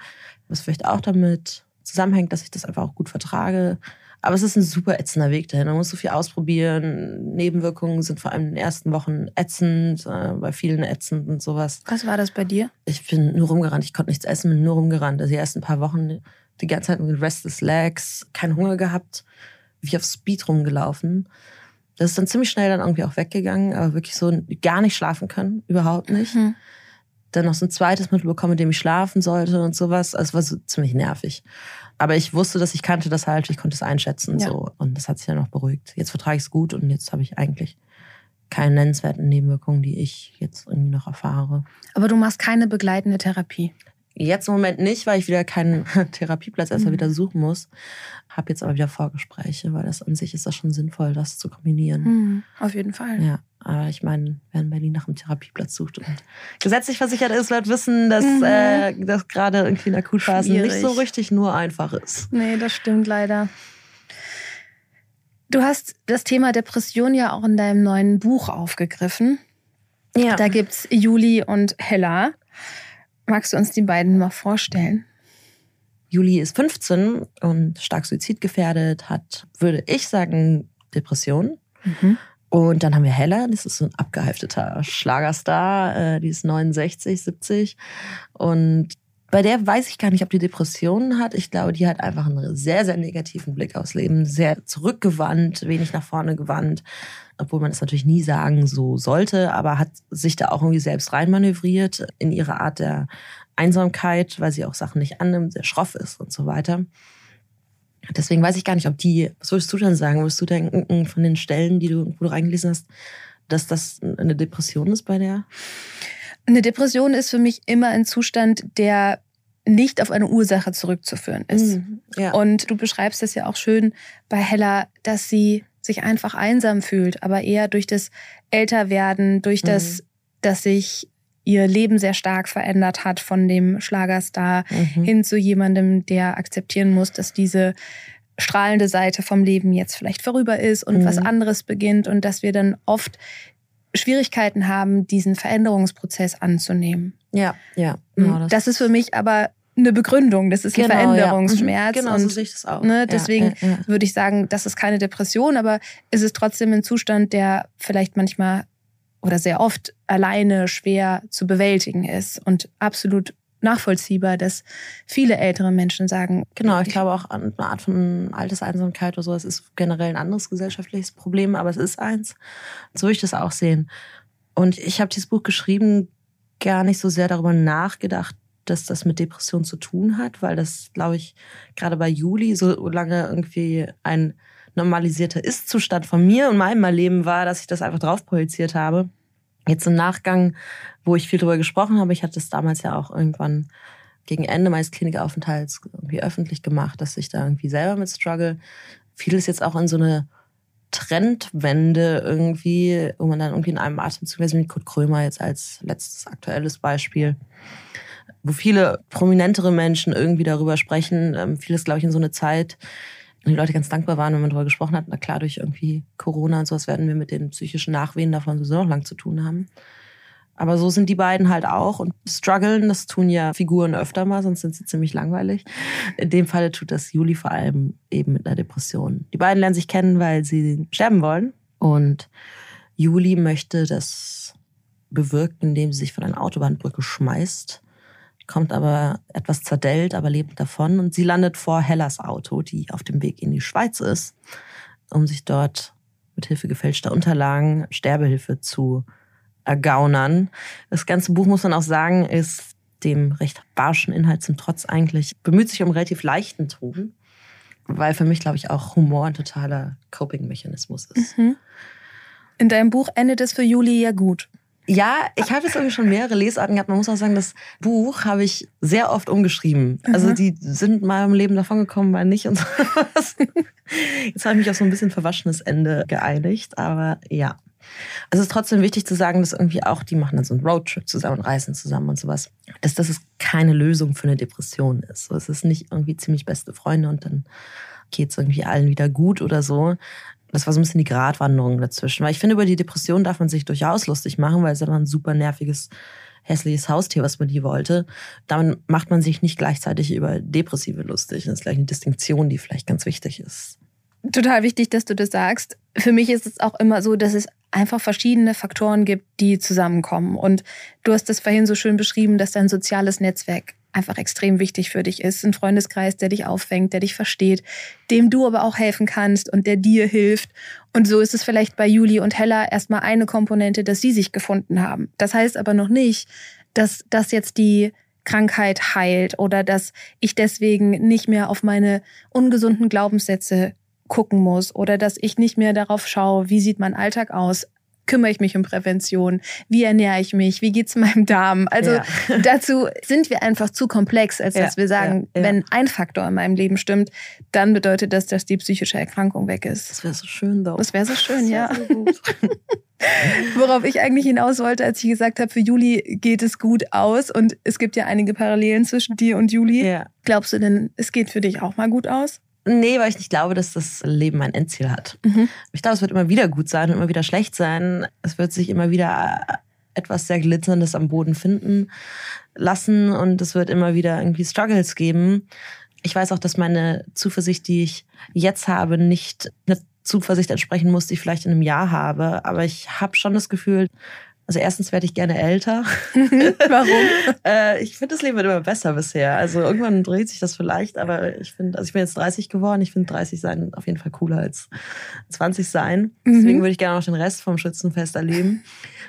Was vielleicht auch damit zusammenhängt, dass ich das einfach auch gut vertrage. Aber es ist ein super ätzender Weg dahin. Man muss so viel ausprobieren. Nebenwirkungen sind vor allem in den ersten Wochen ätzend, äh, bei vielen ätzend und sowas. Was war das bei dir? Ich bin nur rumgerannt. Ich konnte nichts essen, bin nur rumgerannt. Also die ersten paar Wochen die ganze Zeit mit Restless Legs, keinen Hunger gehabt, wie auf Speed rumgelaufen. Das ist dann ziemlich schnell dann irgendwie auch weggegangen, aber wirklich so gar nicht schlafen können, überhaupt nicht. Mhm. Dann noch so ein zweites Mittel bekommen, mit dem ich schlafen sollte und sowas. Also es war so ziemlich nervig. Aber ich wusste, dass ich kannte das halt, ich konnte es einschätzen Ja. so und das hat sich dann auch beruhigt. Jetzt vertrage ich es gut und jetzt habe ich eigentlich keine nennenswerten Nebenwirkungen, die ich jetzt irgendwie noch erfahre. Aber du machst keine begleitende Therapie. Jetzt im Moment nicht, weil ich wieder keinen Therapieplatz erstmal Mhm. wieder suchen muss. Habe jetzt aber wieder Vorgespräche, weil das an sich ist das schon sinnvoll, das zu kombinieren. Mhm, auf jeden Fall. Ja, aber ich meine, wer in Berlin nach einem Therapieplatz sucht und gesetzlich versichert ist, wird wissen, dass Mhm. äh, das gerade irgendwie in Akutphasen nicht so Schwierig. richtig nur einfach ist. Nee, das stimmt leider. Du hast das Thema Depression ja auch in deinem neuen Buch aufgegriffen. Ja. Da gibt's Juli und Hella. Magst du uns die beiden mal vorstellen? Juli ist 15 und stark suizidgefährdet, hat, würde ich sagen, Depression. Und dann haben wir Hella, das ist so ein abgehalfteter Schlagerstar, äh, die ist 69, 70. Und bei der weiß ich gar nicht, ob die Depressionen hat. Ich glaube, die hat einfach einen sehr, sehr negativen Blick aufs Leben, sehr zurückgewandt, wenig nach vorne gewandt. Obwohl man das natürlich nie sagen so sollte, aber hat sich da auch irgendwie selbst reinmanövriert in ihre Art der Einsamkeit, weil sie auch Sachen nicht annimmt, sehr schroff ist und so weiter. Deswegen weiß ich gar nicht, ob die, was würdest du denn sagen? Würdest du denken, von den Stellen, die du, wo du reingelesen hast, dass das eine Depression ist bei der? Eine Depression ist für mich immer ein Zustand, der nicht auf eine Ursache zurückzuführen ist. Mhm. Ja. Und du beschreibst es ja auch schön bei Hella, dass sie sich einfach einsam fühlt, aber eher durch das Älterwerden, durch das, dass sich ihr Leben sehr stark verändert hat von dem Schlagerstar Mhm. hin zu jemandem, der akzeptieren muss, dass diese strahlende Seite vom Leben jetzt vielleicht vorüber ist und Mhm. was anderes beginnt und dass wir dann oft Schwierigkeiten haben, diesen Veränderungsprozess anzunehmen. Ja, ja. Genau, das, ist für mich aber eine Begründung, das ist Genau, ein ja. Veränderungsschmerz. Mhm. Genau, so und sehe ich das auch. ne, Ja, deswegen ja, ja. würde ich sagen, das ist keine Depression, aber es ist trotzdem ein Zustand, der vielleicht manchmal oder sehr oft alleine schwer zu bewältigen ist und absolut nachvollziehbar, dass viele ältere Menschen sagen, Genau, ich glaube auch an eine Art von Alterseinsamkeit oder so. Es ist generell ein anderes gesellschaftliches Problem, aber es ist eins. So würde ich das auch sehen. Und ich habe dieses Buch geschrieben, gar nicht so sehr darüber nachgedacht, dass das mit Depression zu tun hat, weil das, glaube ich, gerade bei Juli so lange irgendwie ein normalisierter Ist-Zustand von mir und meinem Leben war, dass ich das einfach drauf projiziert habe. Jetzt im Nachgang, wo ich viel darüber gesprochen habe, ich hatte es damals ja auch irgendwann gegen Ende meines Klinikaufenthalts irgendwie öffentlich gemacht, dass ich da irgendwie selber mit struggle. Fiel es jetzt auch in so eine Trendwende irgendwie, wo man dann irgendwie in einem Atemzug, also mit Kurt Krömer jetzt als letztes aktuelles Beispiel, wo viele prominentere Menschen irgendwie darüber sprechen, ähm, fiel es, glaube ich, in so eine Zeit, und die Leute ganz dankbar waren, wenn man darüber gesprochen hat. Na klar, durch irgendwie Corona und sowas werden wir mit den psychischen Nachwehen davon sowieso noch lang zu tun haben. Aber so sind die beiden halt auch und strugglen, das tun ja Figuren öfter mal, sonst sind sie ziemlich langweilig. In dem Falle tut das Juli vor allem eben mit einer Depression. Die beiden lernen sich kennen, weil sie sterben wollen. Und Juli möchte das bewirken, indem sie sich von einer Autobahnbrücke schmeißt. Kommt aber etwas zerdellt, aber lebt davon. Und sie landet vor Hellas Auto, die auf dem Weg in die Schweiz ist, um sich dort mit Hilfe gefälschter Unterlagen Sterbehilfe zu ergaunern. Das ganze Buch, muss man auch sagen, ist dem recht barschen Inhalt zum Trotz eigentlich, bemüht sich um relativ leichten Ton, weil für mich, glaube ich, auch Humor ein totaler Coping-Mechanismus ist. Mhm. In deinem Buch endet es für Juli ja gut. Ja, ich habe jetzt irgendwie schon mehrere Lesarten gehabt. Man muss auch sagen, das Buch habe ich sehr oft umgeschrieben. Mhm. Also die sind mal im Leben davongekommen, mal nicht und sowas. Jetzt habe ich mich auf so ein bisschen verwaschenes Ende geeinigt, aber ja. Also es ist trotzdem wichtig zu sagen, dass irgendwie auch, die machen dann so einen Roadtrip zusammen und reisen zusammen und sowas, dass das keine Lösung für eine Depression ist. So, es ist nicht irgendwie ziemlich beste Freunde und dann geht es irgendwie allen wieder gut oder so. Das war so ein bisschen die Gratwanderung dazwischen. Weil ich finde, über die Depression darf man sich durchaus lustig machen, weil es ja ein super nerviges, hässliches Haustier, was man die wollte. Damit macht man sich nicht gleichzeitig über Depressive lustig. Das ist gleich eine Distinktion, die vielleicht ganz wichtig ist. Total wichtig, dass du das sagst. Für mich ist es auch immer so, dass es einfach verschiedene Faktoren gibt, die zusammenkommen. Und du hast das vorhin so schön beschrieben, dass dein soziales Netzwerk einfach extrem wichtig für dich ist. Ein Freundeskreis, der dich auffängt, der dich versteht, dem du aber auch helfen kannst und der dir hilft. Und so ist es vielleicht bei Juli und Hella erstmal eine Komponente, dass sie sich gefunden haben. Das heißt aber noch nicht, dass das jetzt die Krankheit heilt oder dass ich deswegen nicht mehr auf meine ungesunden Glaubenssätze gucken muss oder dass ich nicht mehr darauf schaue, wie sieht mein Alltag aus, kümmere ich mich um Prävention, wie ernähre ich mich, wie geht's meinem Darm. Also ja. dazu sind wir einfach zu komplex, als dass ja, wir sagen, ja, wenn ein Faktor in meinem Leben stimmt, dann bedeutet das, dass die psychische Erkrankung weg ist. Das wäre so schön, doch. Das wäre so schön, ja. So Worauf ich eigentlich hinaus wollte, als ich gesagt habe, für Juli geht es gut aus und es gibt ja einige Parallelen zwischen dir und Juli. Glaubst du denn, es geht für dich auch mal gut aus? Nee, weil ich nicht glaube, dass das Leben ein Endziel hat. Mhm. Ich glaube, es wird immer wieder gut sein und immer wieder schlecht sein. Es wird sich immer wieder etwas sehr Glitzerndes am Boden finden lassen und es wird immer wieder irgendwie Struggles geben. Ich weiß auch, dass meine Zuversicht, die ich jetzt habe, nicht einer Zuversicht entsprechen muss, die ich vielleicht in einem Jahr habe. Aber ich habe schon das Gefühl, also erstens werde ich gerne älter. Warum? äh, ich finde, das Leben wird immer besser bisher. Also irgendwann dreht sich das vielleicht, aber ich finde, also ich bin jetzt 30 geworden. Ich finde 30 sein auf jeden Fall cooler als 20 sein. Mhm. Deswegen würde ich gerne noch den Rest vom Schützenfest erleben.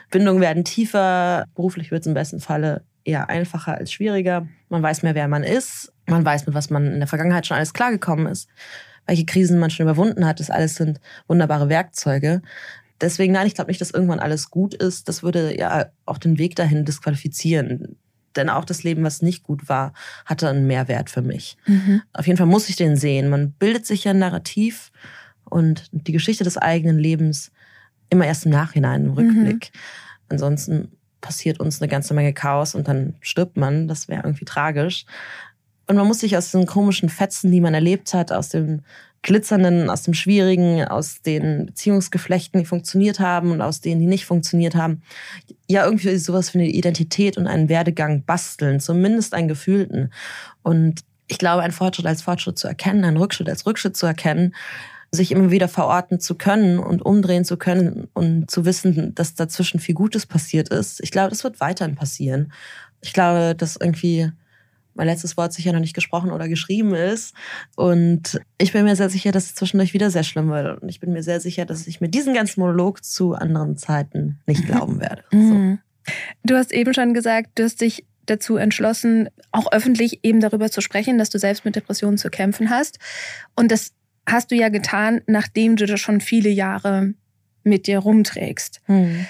Bindungen werden tiefer. Beruflich wird es im besten Falle eher einfacher als schwieriger. Man weiß mehr, wer man ist. Man weiß, mit was man in der Vergangenheit schon alles klargekommen ist welche Krisen man schon überwunden hat. Das alles sind wunderbare Werkzeuge. Deswegen, nein, ich glaube nicht, dass irgendwann alles gut ist. Das würde ja auch den Weg dahin disqualifizieren. Denn auch das Leben, was nicht gut war, hatte einen Mehrwert für mich. Mhm. Auf jeden Fall muss ich den sehen. Man bildet sich ja ein Narrativ und die Geschichte des eigenen Lebens immer erst im Nachhinein, im Rückblick. Mhm. Ansonsten passiert uns eine ganze Menge Chaos und dann stirbt man. Das wäre irgendwie tragisch. Und man muss sich aus den komischen Fetzen, die man erlebt hat, aus dem Glitzernden, aus dem Schwierigen, aus den Beziehungsgeflechten, die funktioniert haben und aus denen, die nicht funktioniert haben, ja irgendwie sowas für eine Identität und einen Werdegang basteln, zumindest einen gefühlten. Und ich glaube, einen Fortschritt als Fortschritt zu erkennen, einen Rückschritt als Rückschritt zu erkennen, sich immer wieder verorten zu können und umdrehen zu können und zu wissen, dass dazwischen viel Gutes passiert ist. Ich glaube, das wird weiterhin passieren. Ich glaube, dass irgendwie mein letztes Wort sicher noch nicht gesprochen oder geschrieben ist. Und ich bin mir sehr sicher, dass es zwischendurch wieder sehr schlimm wird. Und ich bin mir sehr sicher, dass ich mir diesen ganzen Monolog zu anderen Zeiten nicht glauben werde. So. Mhm. Du hast eben schon gesagt, du hast dich dazu entschlossen, auch öffentlich eben darüber zu sprechen, dass du selbst mit Depressionen zu kämpfen hast. Und das hast du ja getan, nachdem du das schon viele Jahre mit dir rumträgst. Mhm.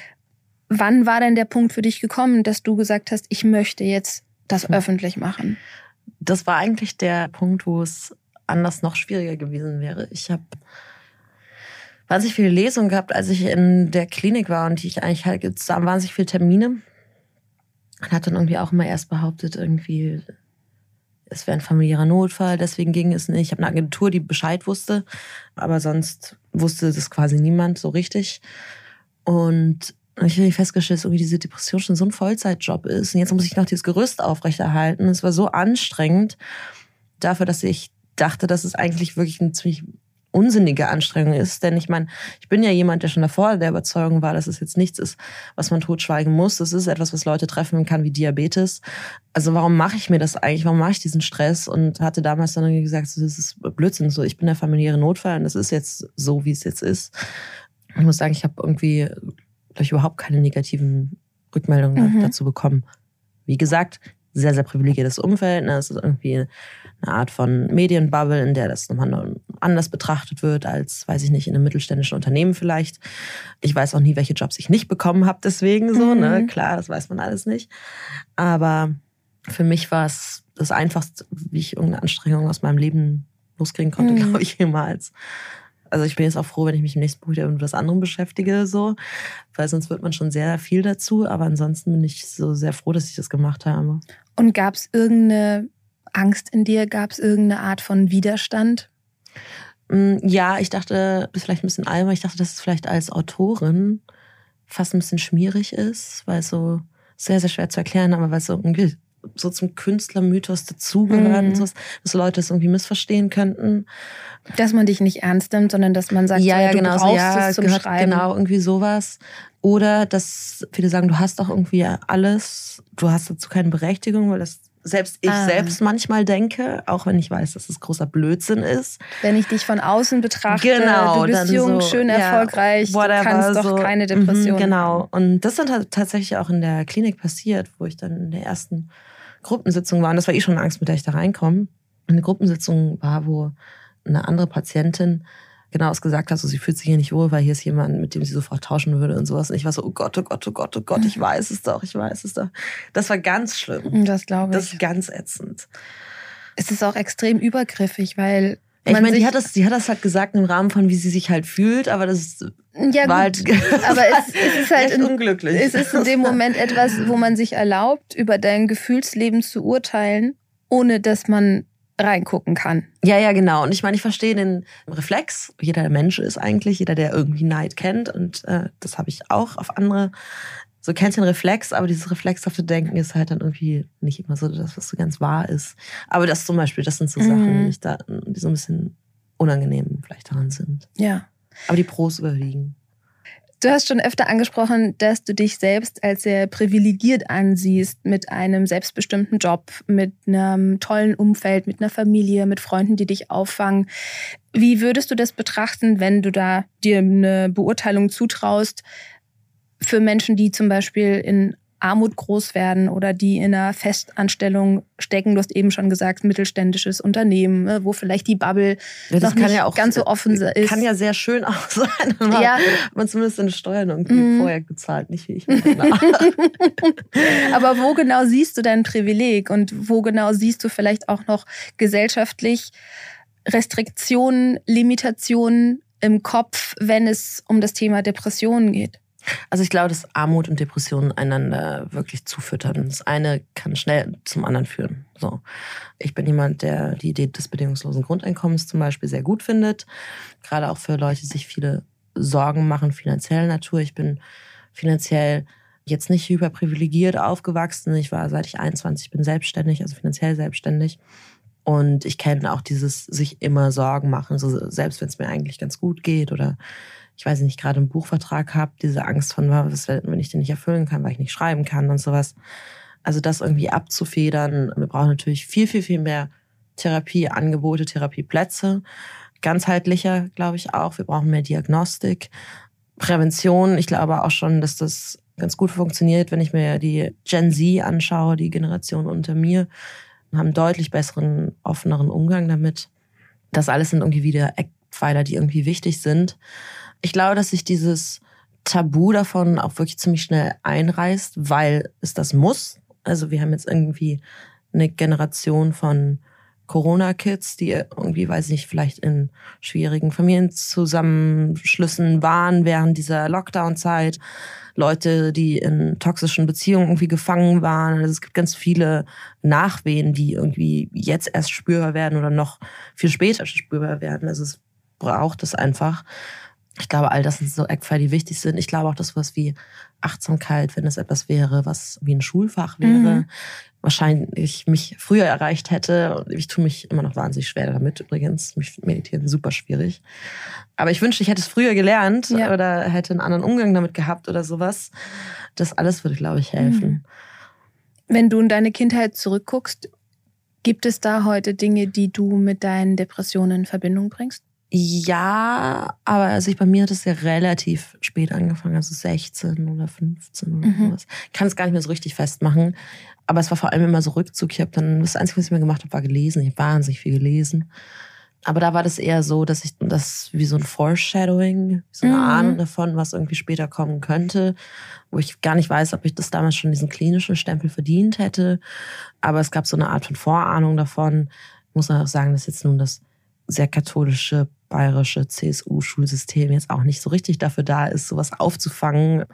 Wann war denn der Punkt für dich gekommen, dass du gesagt hast, ich möchte jetzt das öffentlich machen? Das war eigentlich der Punkt, wo es anders noch schwieriger gewesen wäre. Ich habe wahnsinnig viele Lesungen gehabt, als ich in der Klinik war und ich eigentlich halt es waren wahnsinnig viele Termine. Und hat dann irgendwie auch immer erst behauptet, irgendwie, es wäre ein familiärer Notfall, deswegen ging es nicht. Ich habe eine Agentur, die Bescheid wusste, aber sonst wusste das quasi niemand so richtig. Und und ich habe festgestellt, dass irgendwie diese Depression schon so ein Vollzeitjob ist. Und jetzt muss ich noch dieses Gerüst aufrechterhalten. Es war so anstrengend dafür, dass ich dachte, dass es eigentlich wirklich ein ziemlich unsinnige Anstrengung ist. Denn ich meine, ich bin ja jemand, der schon davor der Überzeugung war, dass es jetzt nichts ist, was man totschweigen muss. Das ist etwas, was Leute treffen kann wie Diabetes. Also warum mache ich mir das eigentlich? Warum mache ich diesen Stress? Und hatte damals dann irgendwie gesagt, das ist Blödsinn. So, ich bin der familiäre Notfall und das ist jetzt so, wie es jetzt ist. Ich muss sagen, ich habe irgendwie ich, überhaupt keine negativen Rückmeldungen mhm. dazu bekommen. Wie gesagt, sehr, sehr privilegiertes Umfeld. Ne? Es ist irgendwie eine Art von Medienbubble, in der das nochmal anders betrachtet wird als, weiß ich nicht, in einem mittelständischen Unternehmen vielleicht. Ich weiß auch nie, welche Jobs ich nicht bekommen habe, deswegen so. Ne? Mhm. Ne? Klar, das weiß man alles nicht. Aber für mich war es das Einfachste, wie ich irgendeine Anstrengung aus meinem Leben loskriegen konnte, mhm. glaube ich, jemals. Also ich bin jetzt auch froh, wenn ich mich im nächsten Buch wieder mit was anderem beschäftige, so, weil sonst wird man schon sehr viel dazu. Aber ansonsten bin ich so sehr froh, dass ich das gemacht habe. Und gab es irgendeine Angst in dir? Gab es irgendeine Art von Widerstand? Mm, ja, ich dachte, das ist vielleicht ein bisschen albern, ich dachte, dass es vielleicht als Autorin fast ein bisschen schmierig ist, weil es so sehr, sehr schwer zu erklären, aber weil es so irgendwie so zum Künstlermythos dazugehört mhm. und so, dass Leute es irgendwie missverstehen könnten. Dass man dich nicht ernst nimmt, sondern dass man sagt, ja, ja, du genau, brauchst ja, es zum gehört, Schreiben. Genau, irgendwie sowas. Oder dass viele sagen, du hast doch irgendwie alles, du hast dazu keine Berechtigung, weil das selbst ich ah. selbst manchmal denke, auch wenn ich weiß, dass es großer Blödsinn ist. Wenn ich dich von außen betrachte, genau, du bist jung, so, schön, erfolgreich, ja, du kannst doch so, keine mhm, Depression. Genau. Und das ist dann tatsächlich auch in der Klinik passiert, wo ich dann in der ersten Gruppensitzung war. Und das war eh schon Angst, mit der ich da reinkomme. Eine Gruppensitzung war, wo eine andere Patientin genau es gesagt hat, so sie fühlt sich hier nicht wohl, weil hier ist jemand, mit dem sie sofort tauschen würde und sowas. Und ich war so, oh Gott, oh Gott, oh Gott, oh Gott, ich weiß es doch, ich weiß es doch. Das war ganz schlimm. Das glaube ich. Das ist ganz ätzend. Es ist auch extrem übergriffig, weil ich meine, die hat das, die hat das halt gesagt im Rahmen von, wie sie sich halt fühlt, aber das ja, war halt, aber es, es ist halt in, unglücklich. Es ist in dem Moment etwas, wo man sich erlaubt, über dein Gefühlsleben zu urteilen, ohne dass man reingucken kann. Ja, ja, genau. Und ich meine, ich verstehe den Reflex. Jeder Mensch ist eigentlich, jeder, der irgendwie Neid kennt. Und äh, das habe ich auch auf andere. So kennst du den Reflex, aber dieses reflexhafte Denken ist halt dann irgendwie nicht immer so das, was so ganz wahr ist. Aber das zum Beispiel, das sind so Sachen, mhm. die, da, die so ein bisschen unangenehm vielleicht daran sind. Ja. Aber die Pros überwiegen. Du hast schon öfter angesprochen, dass du dich selbst als sehr privilegiert ansiehst mit einem selbstbestimmten Job, mit einem tollen Umfeld, mit einer Familie, mit Freunden, die dich auffangen. Wie würdest du das betrachten, wenn du da dir eine Beurteilung zutraust für Menschen, die zum Beispiel in Armut groß werden oder die in einer Festanstellung stecken. Du hast eben schon gesagt, mittelständisches Unternehmen, ne, wo vielleicht die Bubble ja, noch nicht ja auch, ganz so offen ist. Kann ja sehr schön auch sein. Man ja. man zumindest seine Steuern irgendwie mhm. vorher gezahlt, nicht wie ich. Aber wo genau siehst du dein Privileg und wo genau siehst du vielleicht auch noch gesellschaftlich Restriktionen, Limitationen im Kopf, wenn es um das Thema Depressionen geht? Also ich glaube, dass Armut und Depressionen einander wirklich zufüttern. Das eine kann schnell zum anderen führen. So. Ich bin jemand, der die Idee des bedingungslosen Grundeinkommens zum Beispiel sehr gut findet. Gerade auch für Leute, die sich viele Sorgen machen, finanzieller Natur. Ich bin finanziell jetzt nicht hyperprivilegiert aufgewachsen. Ich war seit ich 21 bin selbstständig, also finanziell selbstständig. Und ich kenne auch dieses sich immer Sorgen machen, so selbst wenn es mir eigentlich ganz gut geht oder ich weiß nicht, gerade einen Buchvertrag habe, diese Angst von, was, wenn ich den nicht erfüllen kann, weil ich nicht schreiben kann und sowas. Also das irgendwie abzufedern. Wir brauchen natürlich viel, viel, viel mehr Therapieangebote, Therapieplätze. Ganzheitlicher, glaube ich auch. Wir brauchen mehr Diagnostik. Prävention, ich glaube auch schon, dass das ganz gut funktioniert, wenn ich mir die Gen Z anschaue, die Generation unter mir, haben deutlich besseren, offeneren Umgang damit. Das alles sind irgendwie wieder Eckpfeiler, die irgendwie wichtig sind. Ich glaube, dass sich dieses Tabu davon auch wirklich ziemlich schnell einreißt, weil es das muss. Also wir haben jetzt irgendwie eine Generation von Corona-Kids, die irgendwie, weiß ich nicht, vielleicht in schwierigen Familienzusammenschlüssen waren während dieser Lockdown-Zeit. Leute, die in toxischen Beziehungen irgendwie gefangen waren. Also es gibt ganz viele Nachwehen, die irgendwie jetzt erst spürbar werden oder noch viel später spürbar werden. Also es braucht es einfach. Ich glaube, all das sind so Eckpfeiler, die wichtig sind. Ich glaube auch, dass was wie Achtsamkeit, wenn es etwas wäre, was wie ein Schulfach wäre, mhm. wahrscheinlich mich früher erreicht hätte. Ich tue mich immer noch wahnsinnig schwer damit übrigens. Mich meditieren super schwierig. Aber ich wünschte, ich hätte es früher gelernt ja. oder hätte einen anderen Umgang damit gehabt oder sowas. Das alles würde, glaube ich, helfen. Mhm. Wenn du in deine Kindheit zurückguckst, gibt es da heute Dinge, die du mit deinen Depressionen in Verbindung bringst? Ja, aber also ich, bei mir hat es ja relativ spät angefangen, also 16 oder 15 oder mhm. sowas. Ich kann es gar nicht mehr so richtig festmachen. Aber es war vor allem immer so Rückzug. Ich habe dann, das Einzige, was ich mir gemacht habe, war gelesen. Ich habe wahnsinnig viel gelesen. Aber da war das eher so, dass ich das wie so ein Foreshadowing, so eine mhm. Ahnung davon, was irgendwie später kommen könnte, wo ich gar nicht weiß, ob ich das damals schon diesen klinischen Stempel verdient hätte. Aber es gab so eine Art von Vorahnung davon. Ich muss auch sagen, dass jetzt nun das sehr katholische bayerische CSU-Schulsystem jetzt auch nicht so richtig dafür da ist, sowas aufzufangen.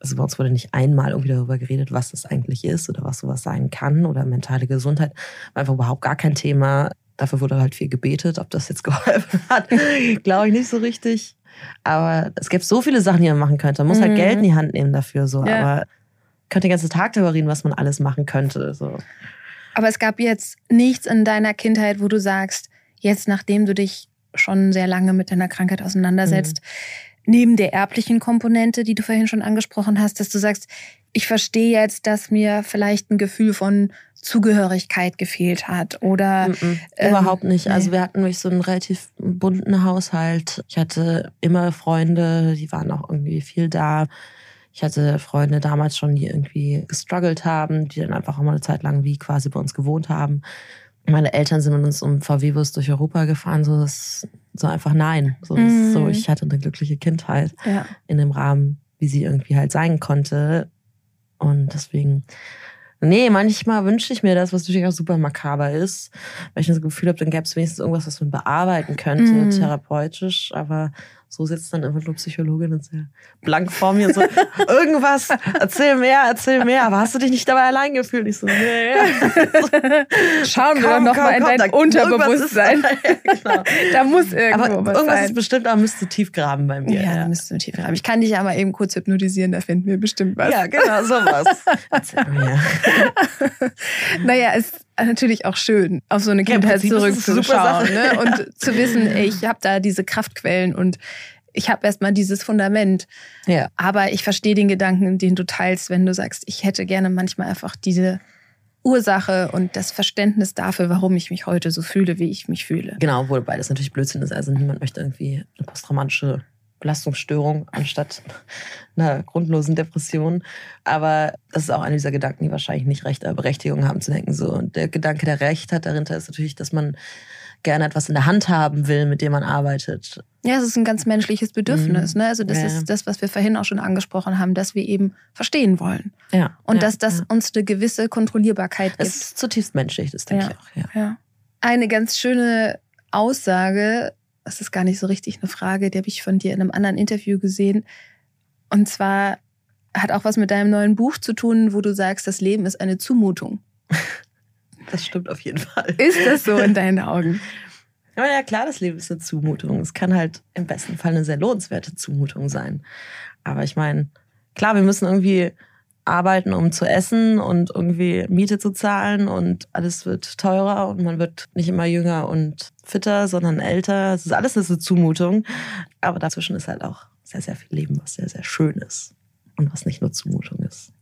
Also bei uns wurde nicht einmal irgendwie darüber geredet, was das eigentlich ist oder was sowas sein kann oder mentale Gesundheit. War einfach überhaupt gar kein Thema. Dafür wurde halt viel gebetet. Ob das jetzt geholfen hat, glaube ich nicht so richtig. Aber es gibt so viele Sachen, die man machen könnte. Man muss halt mhm. halt Geld in die Hand nehmen dafür. So. Ja. Aber könnte den ganzen Tag darüber reden, was man alles machen könnte. So. Aber es gab jetzt nichts in deiner Kindheit, wo du sagst, jetzt nachdem du dich schon sehr lange mit deiner Krankheit auseinandersetzt, mhm. neben der erblichen Komponente, die du vorhin schon angesprochen hast, dass du sagst, ich verstehe jetzt, dass mir vielleicht ein Gefühl von Zugehörigkeit gefehlt hat oder mhm, ähm, überhaupt nicht. Nee. Also wir hatten wirklich so einen relativ bunten Haushalt. Ich hatte immer Freunde, die waren auch irgendwie viel da. Ich hatte Freunde damals schon, die irgendwie gestruggelt haben, die dann einfach auch mal eine Zeit lang wie quasi bei uns gewohnt haben meine Eltern sind mit uns um VW-Bus durch Europa gefahren, so das so einfach nein. So, mhm. so ich hatte eine glückliche Kindheit ja. in dem Rahmen, wie sie irgendwie halt sein konnte. Und deswegen, nee, manchmal wünsche ich mir das, was natürlich auch super makaber ist, weil ich das Gefühl habe, dann gäbe es wenigstens irgendwas, was man bearbeiten könnte, mhm. therapeutisch. Aber so sitzt dann einfach nur Psychologin und sehr blank vor mir und so, irgendwas, erzähl mehr, erzähl mehr, aber hast du dich nicht dabei allein gefühlt? Ich so, nee. Schauen wir doch nochmal in dein Unterbewusstsein. Da, genau. da muss irgendwo aber was irgendwas sein. ist bestimmt, aber müsste tief graben bei mir. Ja, ja. da müsste tief graben. Ich kann dich ja mal eben kurz hypnotisieren, da finden wir bestimmt was. Ja, genau, sowas. Erzähl mir. naja, es natürlich auch schön, auf so eine Kindheit ja, zurückzuschauen ne? und zu wissen, ich habe da diese Kraftquellen und ich habe erstmal dieses Fundament. Ja. Aber ich verstehe den Gedanken, den du teilst, wenn du sagst, ich hätte gerne manchmal einfach diese Ursache und das Verständnis dafür, warum ich mich heute so fühle, wie ich mich fühle. Genau, obwohl beides natürlich Blödsinn ist. Also niemand möchte irgendwie eine posttraumatische Belastungsstörung anstatt einer grundlosen Depression. Aber das ist auch einer dieser Gedanken, die wahrscheinlich nicht recht Berechtigung haben zu denken. So. Und der Gedanke, der Recht hat dahinter, ist natürlich, dass man gerne etwas in der Hand haben will, mit dem man arbeitet. Ja, es ist ein ganz menschliches Bedürfnis. Mhm. Ne? Also das ja. ist das, was wir vorhin auch schon angesprochen haben, dass wir eben verstehen wollen. Ja. Und ja. dass das ja. uns eine gewisse Kontrollierbarkeit gibt. Es ist zutiefst menschlich, das denke ich auch. Ja. Eine ganz schöne Aussage das ist gar nicht so richtig eine Frage, die habe ich von dir in einem anderen Interview gesehen. Und zwar hat auch was mit deinem neuen Buch zu tun, wo du sagst, das Leben ist eine Zumutung. Das stimmt auf jeden Fall. Ist das so in deinen Augen? Ja, ja, klar, das Leben ist eine Zumutung. Es kann halt im besten Fall eine sehr lohnenswerte Zumutung sein. Aber ich meine, klar, wir müssen irgendwie arbeiten, um zu essen und irgendwie Miete zu zahlen und alles wird teurer und man wird nicht immer jünger und fitter, sondern älter. Es ist alles eine Zumutung. Aber dazwischen ist halt auch sehr, sehr viel Leben, was sehr, sehr schön ist und was nicht nur Zumutung ist.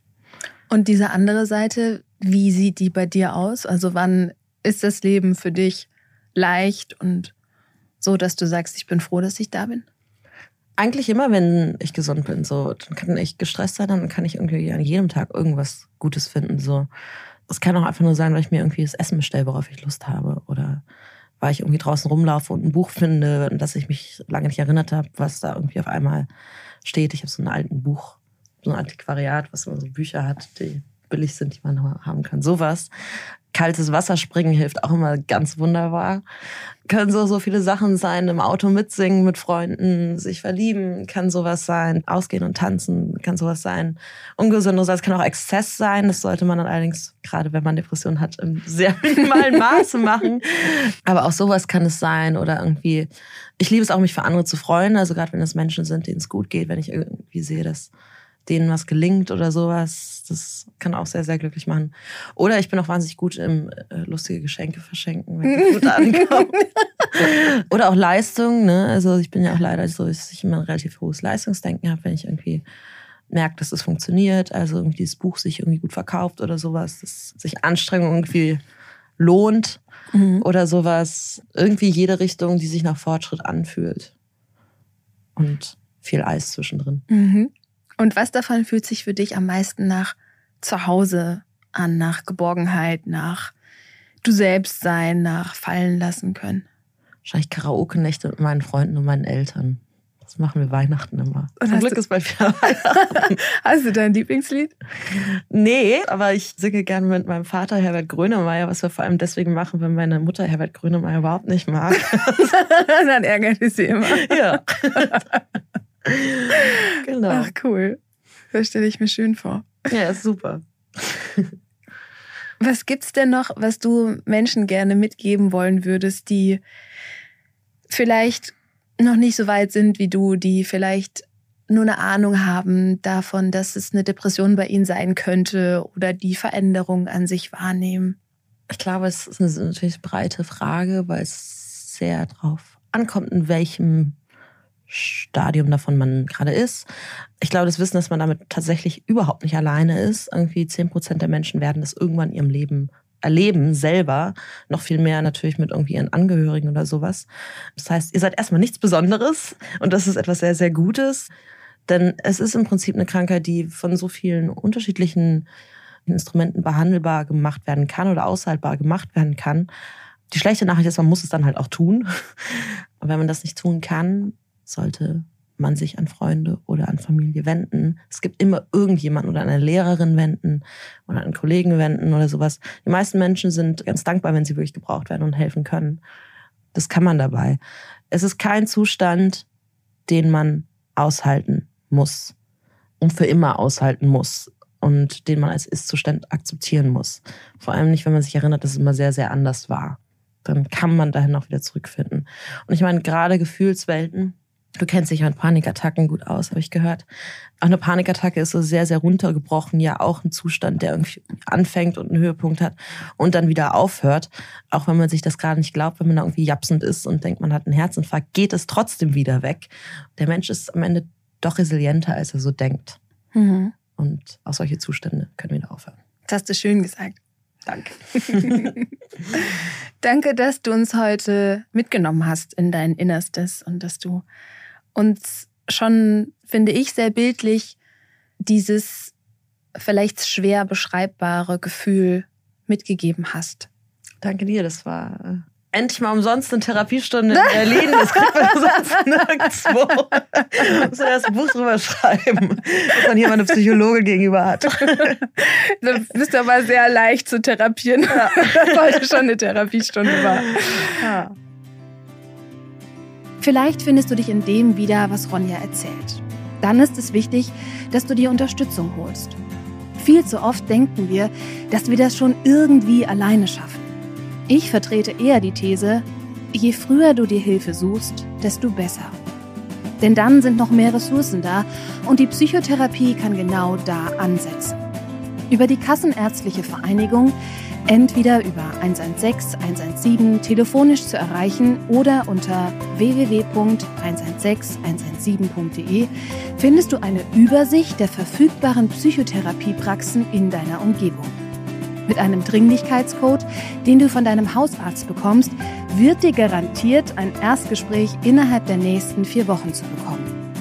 Und diese andere Seite, wie sieht die bei dir aus? Also wann ist das Leben für dich leicht und so, dass du sagst, ich bin froh, dass ich da bin? Eigentlich immer, wenn ich gesund bin. So, dann kann ich gestresst sein, dann kann ich irgendwie an jedem Tag irgendwas Gutes finden. So, es kann auch einfach nur sein, weil ich mir irgendwie das Essen bestelle, worauf ich Lust habe, oder weil ich irgendwie draußen rumlaufe und ein Buch finde, und dass ich mich lange nicht erinnert habe, was da irgendwie auf einmal steht. Ich habe so ein alten Buch, so ein Antiquariat, was immer so Bücher hat, die billig sind, die man haben kann. Sowas kaltes Wasser springen hilft auch immer ganz wunderbar. Können so, so viele Sachen sein, im Auto mitsingen mit Freunden, sich verlieben, kann sowas sein, ausgehen und tanzen, kann sowas sein. Ungesundes, es kann auch Exzess sein, das sollte man dann allerdings, gerade wenn man Depressionen hat, im sehr minimalen Maße machen. Aber auch sowas kann es sein oder irgendwie, ich liebe es auch, mich für andere zu freuen, also gerade wenn es Menschen sind, denen es gut geht, wenn ich irgendwie sehe, dass denen was gelingt oder sowas. Das kann auch sehr, sehr glücklich machen. Oder ich bin auch wahnsinnig gut im äh, lustige Geschenke verschenken, wenn die gut ankommen. oder auch Leistung. Ne? Also ich bin ja auch leider so, dass ich immer ein relativ hohes Leistungsdenken habe, wenn ich irgendwie merke, dass es das funktioniert. Also irgendwie das Buch sich irgendwie gut verkauft oder sowas, dass sich Anstrengung irgendwie lohnt mhm. oder sowas. Irgendwie jede Richtung, die sich nach Fortschritt anfühlt. Und viel Eis zwischendrin. Mhm. Und was davon fühlt sich für dich am meisten nach Zuhause an, nach Geborgenheit, nach du selbst sein, nach fallen lassen können? Wahrscheinlich Karaoke-Nächte mit meinen Freunden und meinen Eltern. Das machen wir Weihnachten immer. Und Zum Glück ist bald wieder Weihnachten. Hast du dein Lieblingslied? Nee, aber ich singe gerne mit meinem Vater Herbert Grönemeyer, was wir vor allem deswegen machen, wenn meine Mutter Herbert Grönemeyer überhaupt nicht mag. Dann ärgert sie immer. Ja. genau. Ach, cool. Das stelle ich mir schön vor. Ja, super. Was gibt's denn noch, was du Menschen gerne mitgeben wollen würdest, die vielleicht noch nicht so weit sind wie du, die vielleicht nur eine Ahnung haben davon, dass es eine Depression bei ihnen sein könnte oder die Veränderung an sich wahrnehmen? Ich glaube, es ist eine natürlich breite Frage, weil es sehr drauf ankommt, in welchem Stadium davon man gerade ist. Ich glaube, das Wissen, dass man damit tatsächlich überhaupt nicht alleine ist. Irgendwie zehn Prozent der Menschen werden das irgendwann in ihrem Leben erleben, selber. Noch viel mehr natürlich mit irgendwie ihren Angehörigen oder sowas. Das heißt, ihr seid erstmal nichts Besonderes und das ist etwas sehr, sehr Gutes. Denn es ist im Prinzip eine Krankheit, die von so vielen unterschiedlichen Instrumenten behandelbar gemacht werden kann oder aushaltbar gemacht werden kann. Die schlechte Nachricht ist, man muss es dann halt auch tun. Und wenn man das nicht tun kann, sollte man sich an Freunde oder an Familie wenden. Es gibt immer irgendjemanden oder eine Lehrerin wenden oder einen Kollegen wenden oder sowas. Die meisten Menschen sind ganz dankbar, wenn sie wirklich gebraucht werden und helfen können. Das kann man dabei. Es ist kein Zustand, den man aushalten muss und für immer aushalten muss und den man als Ist-Zustand akzeptieren muss. Vor allem nicht, wenn man sich erinnert, dass es immer sehr, sehr anders war. Dann kann man dahin auch wieder zurückfinden. Und ich meine, gerade Gefühlswelten, Du kennst dich mit Panikattacken gut aus, habe ich gehört. Auch eine Panikattacke ist so sehr, sehr runtergebrochen, ja auch ein Zustand, der irgendwie anfängt und einen Höhepunkt hat und dann wieder aufhört. Auch wenn man sich das gerade nicht glaubt, wenn man da irgendwie japsend ist und denkt, man hat einen Herzinfarkt, geht es trotzdem wieder weg. Der Mensch ist am Ende doch resilienter, als er so denkt. Mhm. Und auch solche Zustände können wieder aufhören. Das hast du schön gesagt. Danke. Danke, dass du uns heute mitgenommen hast in dein Innerstes und dass du uns schon, finde ich, sehr bildlich dieses vielleicht schwer beschreibbare Gefühl mitgegeben hast. Danke dir, das war äh, endlich mal umsonst eine Therapiestunde in Berlin. Das kriegt man sonst nirgendwo. Muss man erst ein Buch drüber schreiben, dass man hier mal eine Psychologe gegenüber hat. Du bist aber sehr leicht zu therapieren, ja. dass heute schon eine Therapiestunde war. Ja. Vielleicht findest du dich in dem wieder, was Ronja erzählt. Dann ist es wichtig, dass du dir Unterstützung holst. Viel zu oft denken wir, dass wir das schon irgendwie alleine schaffen. Ich vertrete eher die These, je früher du dir Hilfe suchst, desto besser. Denn dann sind noch mehr Ressourcen da und die Psychotherapie kann genau da ansetzen. Über die Kassenärztliche Vereinigung entweder über 116 117 telefonisch zu erreichen oder unter www.116-117.de findest du eine Übersicht der verfügbaren Psychotherapiepraxen in deiner Umgebung. Mit einem Dringlichkeitscode, den du von deinem Hausarzt bekommst, wird dir garantiert ein Erstgespräch innerhalb der nächsten vier Wochen zu bekommen.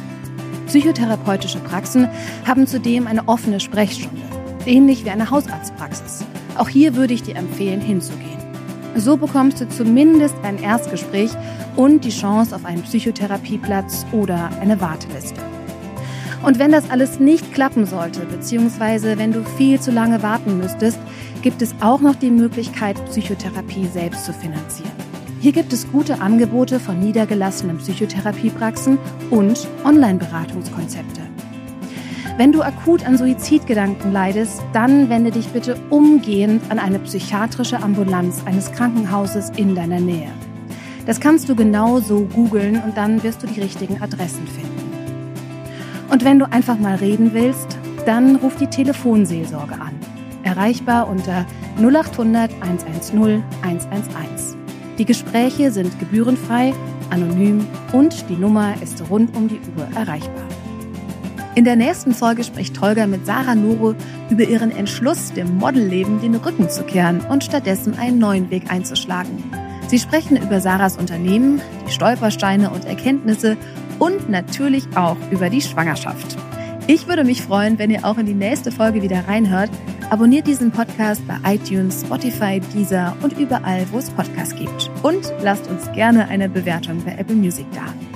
Psychotherapeutische Praxen haben zudem eine offene Sprechstunde, ähnlich wie eine Hausarztpraxis. Auch hier würde ich dir empfehlen, hinzugehen. So bekommst du zumindest ein Erstgespräch und die Chance auf einen Psychotherapieplatz oder eine Warteliste. Und wenn das alles nicht klappen sollte, beziehungsweise wenn du viel zu lange warten müsstest, gibt es auch noch die Möglichkeit, Psychotherapie selbst zu finanzieren. Hier gibt es gute Angebote von niedergelassenen Psychotherapiepraxen und Online-Beratungskonzepte. Wenn du akut an Suizidgedanken leidest, dann wende dich bitte umgehend an eine psychiatrische Ambulanz eines Krankenhauses in deiner Nähe. Das kannst du genau so googeln und dann wirst du die richtigen Adressen finden. Und wenn du einfach mal reden willst, dann ruf die Telefonseelsorge an. Erreichbar unter 0800 110 111. Die Gespräche sind gebührenfrei, anonym und die Nummer ist rund um die Uhr erreichbar. In der nächsten Folge spricht Holger mit Sarah Noro über ihren Entschluss, dem Modelleben den Rücken zu kehren und stattdessen einen neuen Weg einzuschlagen. Sie sprechen über Sarahs Unternehmen, die Stolpersteine und Erkenntnisse und natürlich auch über die Schwangerschaft. Ich würde mich freuen, wenn ihr auch in die nächste Folge wieder reinhört. Abonniert diesen Podcast bei iTunes, Spotify, Deezer und überall, wo es Podcasts gibt. Und lasst uns gerne eine Bewertung bei Apple Music da.